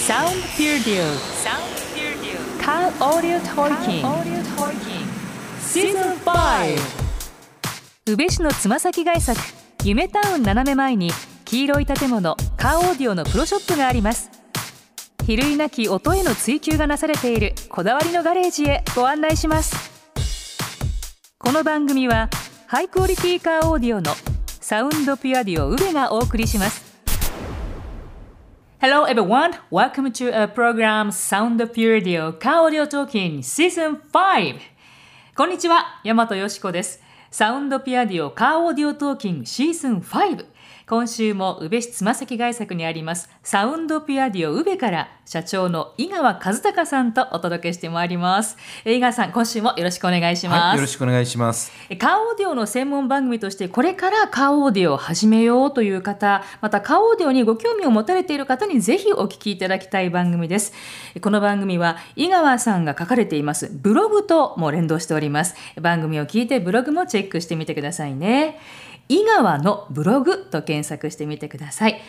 Sound Studio Car Audio Talking. Season 5宇部市のつま先外作夢タウン斜め前に黄色い建物カーオーディオのプロショップがあります。比類なき音への追求がなされているこだわりのガレージへご案内します。この番組はハイクオリティカーオーディオのサウンドピュアディオ宇部がお送りします Hello everyone, welcome to a program Sound Pure Dio Car Audio Talking Season 5こんにちは、大和よしこですサウンドピアディオカーオーディオトーキングシーズン5今週も宇部市つま先外作にありますサウンドピアディオ宇部から社長の井川和孝さんとお届けしてまいります。井川さん今週もよろしくお願いします、はい、よろしくお願いします。カーオーディオの専門番組としてこれからカーオーディオを始めようという方またカーオーディオにご興味を持たれている方にぜひお聞きいただきたい番組です。この番組は井川さんが書かれていますブログとも連動しております。番組を聞いてブログもチェックしてみてくださいね井川のブログと検索してみてください。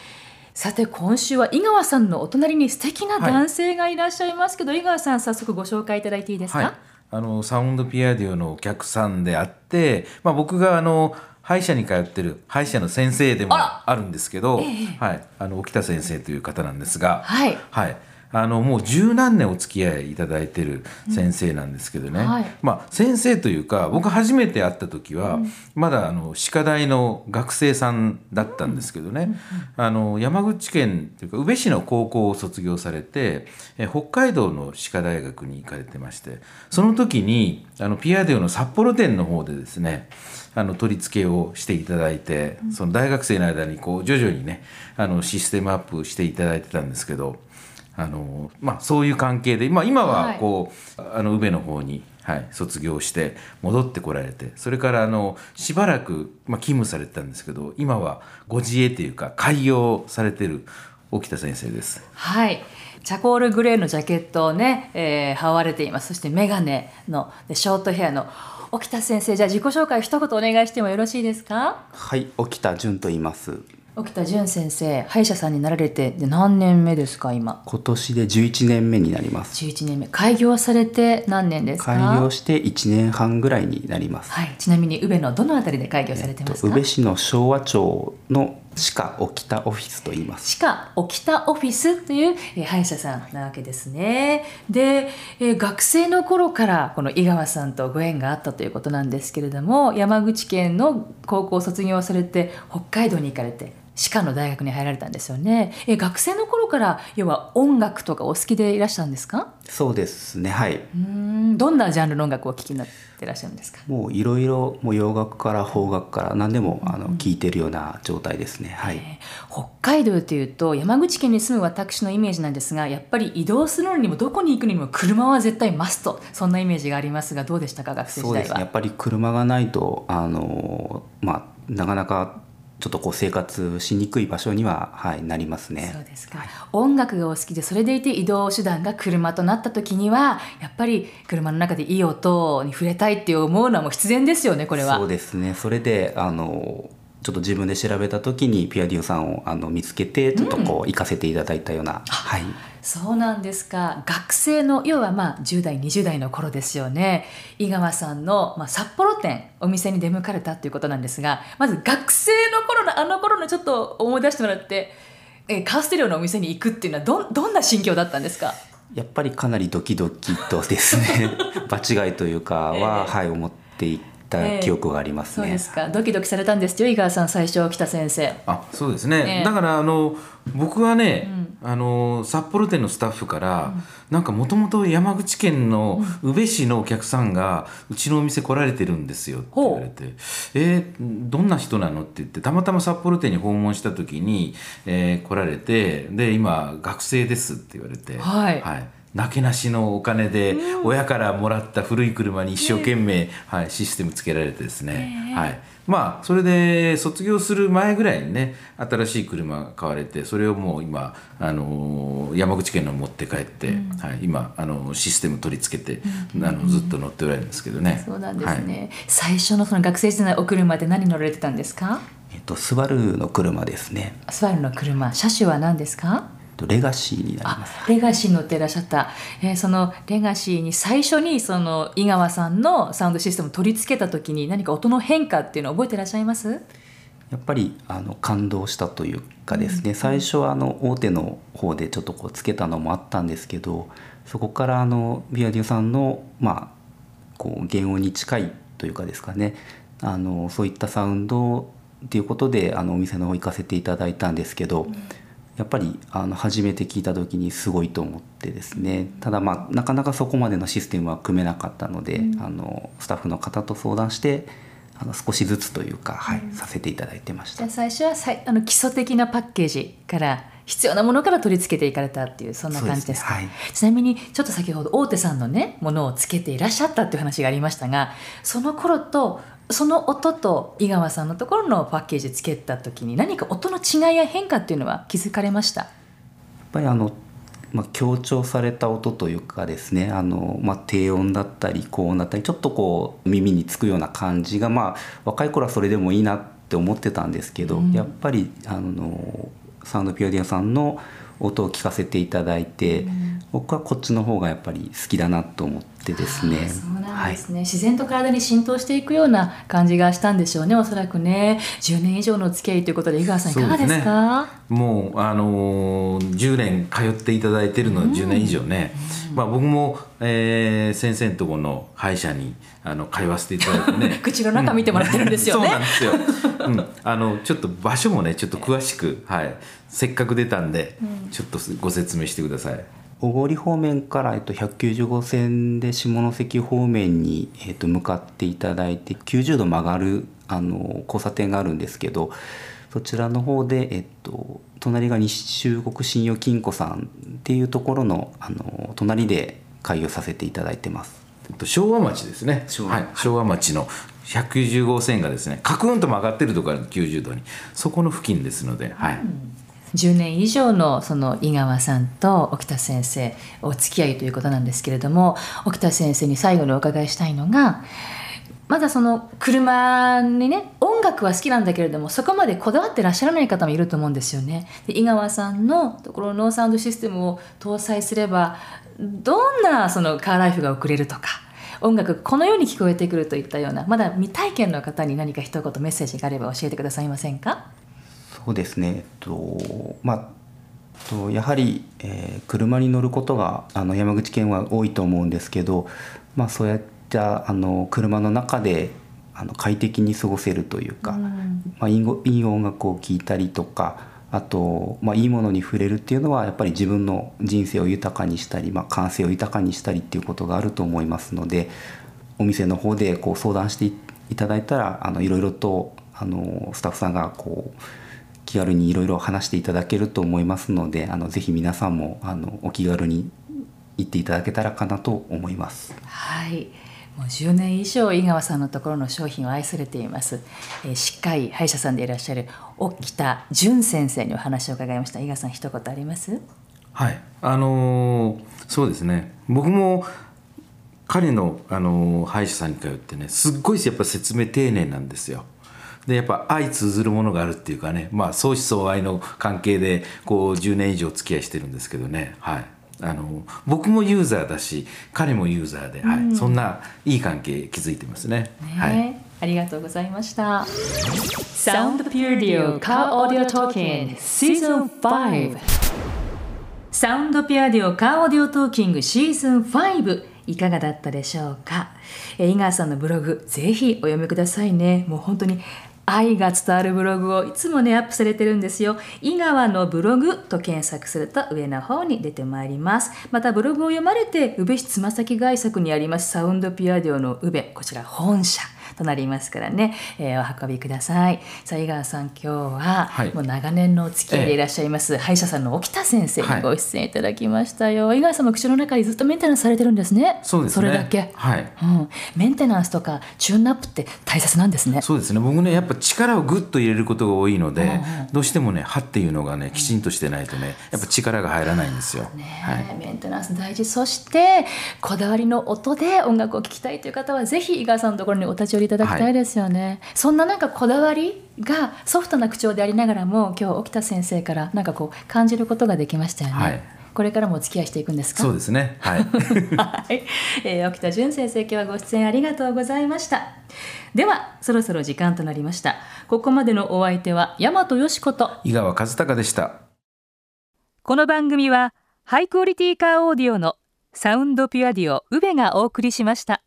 さて今週は井川さんのお隣に素敵な男性がいらっしゃいますけど、はい、井川さん早速ご紹介いただいていいですか、はい、あのサウンドピアディオのお客さんであって、まあ、僕があの歯医者に通ってる歯医者の先生でもあるんですけど、ええ、はい、あの沖田先生という方なんですが、はい、はいあのもう十何年お付き合いいただいてる先生なんですけどね、うんはい、まあ、先生というか僕初めて会った時は、まだあの歯科大の学生さんだったんですけどね、あの山口県というか宇部市の高校を卒業されてえ北海道の歯科大学に行かれてましてその時にあのピアデオの札幌店の方でですねあの取り付けをしていただいてその大学生の間にこう徐々にねあのシステムアップしていただいてたんですけど。あのまあ、そういう関係で、まあ、今はこう、はい、あの宇部の方に、はい、卒業して戻ってこられてそれからあのしばらく、まあ、勤務されてたんですけど今はご自営というか開業されてる沖田先生です。はい。チャコールグレーのジャケットをね、えー、羽織れています。そして眼鏡のでショートヘアの沖田先生。じゃあ自己紹介一言お願いしてもよろしいですか？はい沖田純と言います沖田純先生歯医者さんになられて何年目ですか今？今年で11年目になります。11年目。開業されて何年ですか？開業して1年半ぐらいになります。はい。ちなみに宇部のどのあたりで開業されてますか、宇部市の昭和町の歯科沖田オフィスと言います。歯科沖田オフィスという、えー、歯医者さんなわけですね。で、えー、学生の頃からこの井川さんとご縁があったということなんですけれども山口県の高校を卒業されて北海道に行かれて歯科の大学に入られたんですよね。え学生の頃から要は音楽とかお好きでいらっしゃるんですか？そうですねはい。うん。どんなジャンルの音楽を聴きになってらっしゃるんですか？もういろいろもう洋楽から邦楽から何でもあの聴いてるような状態ですね、はい、えー、北海道というと山口県に住む私のイメージなんですがやっぱり移動するのにもどこに行くにも車は絶対マスト。そんなイメージがありますがどうでしたか学生時代は？そうです。ねやっぱり車がないとあのまあなかなかちょっとこう生活しにくい場所には、はい、なりますね。そうですか、はい、音楽がお好きでそれでいて移動手段が車となった時にはやっぱり車の中でいい音に触れたいって思うのはもう必然ですよねこれは。そうですね。それであのちょっと自分で調べた時にピアディオさんをあの見つけてちょっとこう行かせていただいたような、うん、はいそうなんですか。学生の要はまあ10代20代の頃ですよね。井川さんの、まあ、札幌店お店に出向かれたということなんですがまず学生の頃のあの頃のちょっと思い出してもらってえカーステレオのお店に行くっていうのはどどんな心境だったんですか？やっぱりかなりドキドキとですね 場違いというかは、えー、はい思っていて。た記憶がありますね、えー、そうですか。ドキドキされたんですよ井川さん最初来た先生。あそうですね、えー、だからあの僕はね、うん、あの札幌店のスタッフから、うん、なんかもともと山口県の宇部市のお客さんがうちのお店来られてるんですよって言われて「えー、どんな人なの?」って言ってたまたま札幌店に訪問した時に、えー、来られてで今学生ですって言われてはい、はいなけなしのお金で親からもらった古い車に一生懸命、はい、システムつけられてですね、はい、まあそれで卒業する前ぐらいにね新しい車が買われてそれをもう今、あの山口県の持って帰って、うん、はい、今あのシステム取り付けて、うん、あのずっと乗っておられるんですけどね。そうなんですね、はい、最初のその学生時代お車で何乗られてたんですか？えっと、スバルの車ですね。スバルの車、車種は何ですか？と、レガシーになります。レガシー乗っていらっしゃった、えー、そのレガシーに最初にその井川さんのサウンドシステムを取り付けた時に何か音の変化っていうのを覚えていらっしゃいます？やっぱりあの感動したというかですね、うん、最初はあの大手の方でちょっとこうつけたのもあったんですけどそこからあのビアディオさんのまあこう原音に近いというかですかね。あのそういったサウンドっていうことであのお店の方行かせていただいたんですけど、うん、やっぱりあの初めて聞いた時にすごいと思ってですね。ただまあなかなかそこまでのシステムは組めなかったので、うん、あのスタッフの方と相談してあの少しずつというか、はい、させていただいてました。最初はさいあの基礎的なパッケージから必要なものから取り付けていかれたっていうそんな感じですか、ね。はい、ちなみにちょっと先ほど大手さんのねものをつけていらっしゃったっていう話がありましたがその頃とその音と井川さんのところのパッケージつけた時に何か音の違いや変化っていうのは気づかれました？やっぱりあのまあ、強調された音というかですねあの、まあ、低音だったり高音だったりちょっとこう耳につくような感じが、まあ、若い頃はそれでもいいなって思ってたんですけど、うん、やっぱりあのサウンドピオディアさんの音を聞かせていただいて、うん、僕はこっちの方がやっぱり好きだなと思ってですね。なんですね、はい、自然と体に浸透していくような感じがしたんでしょうねおそらくね。10年以上の付き合いということで井川さんいかがですか、ね、もうあのー、10年通っていただいてるのは10年以上ね、うん、まあ、僕も、えー、先生のところの歯医者にあの通わせていただいてね。口の中見てもらってるんですよね、そうなんですよ、うん、あのちょっと場所もねちょっと詳しく、はい、せっかく出たんで、うん、ちょっとご説明してください小郡方面から、えっと、190号線で下関方面に、えっと、向かっていただいて90度曲がるあの交差点があるんですけどそちらの方で、えっと、隣が西中国信用金庫さんっていうところのあの隣で開業させていただいてます。昭和町ですね。昭和,、はい、昭和町の190号線がですねカクンと曲がってるところ90度にそこの付近ですので、はい、10年以上のその井川さんと沖田先生お付き合いということなんですけれども沖田先生に最後にお伺いしたいのがまだその車にね音楽は好きなんだけれどもそこまでこだわってらっしゃらない方もいると思うんですよね。で井川さんのところのサウンドシステムを搭載すればどんなそのカーライフが送れるとか音楽このように聞こえてくるといったようなまだ未体験の方に何か一言メッセージがあれば教えてくださいませんか？そうですね、えっとまあ、とやはり、えー、車に乗ることがあの山口県は多いと思うんですけど、まあ、そうやったあの車の中であの快適に過ごせるというか、うん、まあ、いいいい音楽を聴いたりとかあと、まあ、いいものに触れるっていうのはやっぱり自分の人生を豊かにしたり、まあ、感性を豊かにしたりっていうことがあると思いますのでお店の方でこう相談していただいたらあのいろいろとあのスタッフさんがこう気軽にいろいろ話していただけると思いますのであのぜひ皆さんもあのお気軽に行っていただけたらかなと思います。はい。もう10年以上井川さんのところの商品を愛されています、えー、歯科医歯医者さんでいらっしゃる沖田淳先生にお話を伺いました。井川さん一言あります？はい。あのー、そうですね。僕も彼の、あのー、歯医者さんに通ってねすっごいやっぱ説明丁寧なんですよでやっぱ相通ずるものがあるっていうかね。まあ相思相愛の関係でこう10年以上付き合いしてるんですけどね。はい。あの僕もユーザーだし彼もユーザーで、はい、そんないい関係築いてますね。ね。はい、ありがとうございました。サウンドピューディオカーオーディオトーキングシーズン5サウンドピュアディオカーオーディオトーキングシーズン5いかがだったでしょうか、え井川さんのブログぜひお読みくださいね。もう本当に愛が伝わるブログをいつもね、アップされてるんですよ。井川のブログと検索すると上の方に出てまいります。またブログを読まれて、宇部市つま先外作にありますサウンドピュアデオの宇部、こちら本社。となりますからね、えー、お運びください。さあ井川さん今日は、はい、もう長年のお付き合いでいらっしゃいます、え歯医者さんの沖田先生にご出演いただきましたよ。はい、井川さんも口の中にずっとメンテナンスされてるんですね。そうですね。それだけ。はい。うん。メンテナンスとかチューンナップって大切なんですね。そうですね。僕ねやっぱ力をぐっと入れることが多いので、うんうん、どうしてもね歯っていうのがねきちんとしてないとねやっぱ力が入らないんですよ。ね、はい、メンテナンス大事。そしてこだわりの音で音楽を聴きたいという方はぜひ井川さんのところにお立ち寄りいただきたいですよね、はい、そんななんかこだわりがソフトな口調でありながらも今日沖田先生からなんかこう感じることができましたよね、はい、これからもお付き合いしていくんですかそうですねはい、はい、えー、沖田純先生今日はご出演ありがとうございましたではそろそろ時間となりましたここまでのお相手は大和よしこと井川和孝でしたこの番組はハイクオリティカーオーディオのサウンドピュアディオ宇部がお送りしました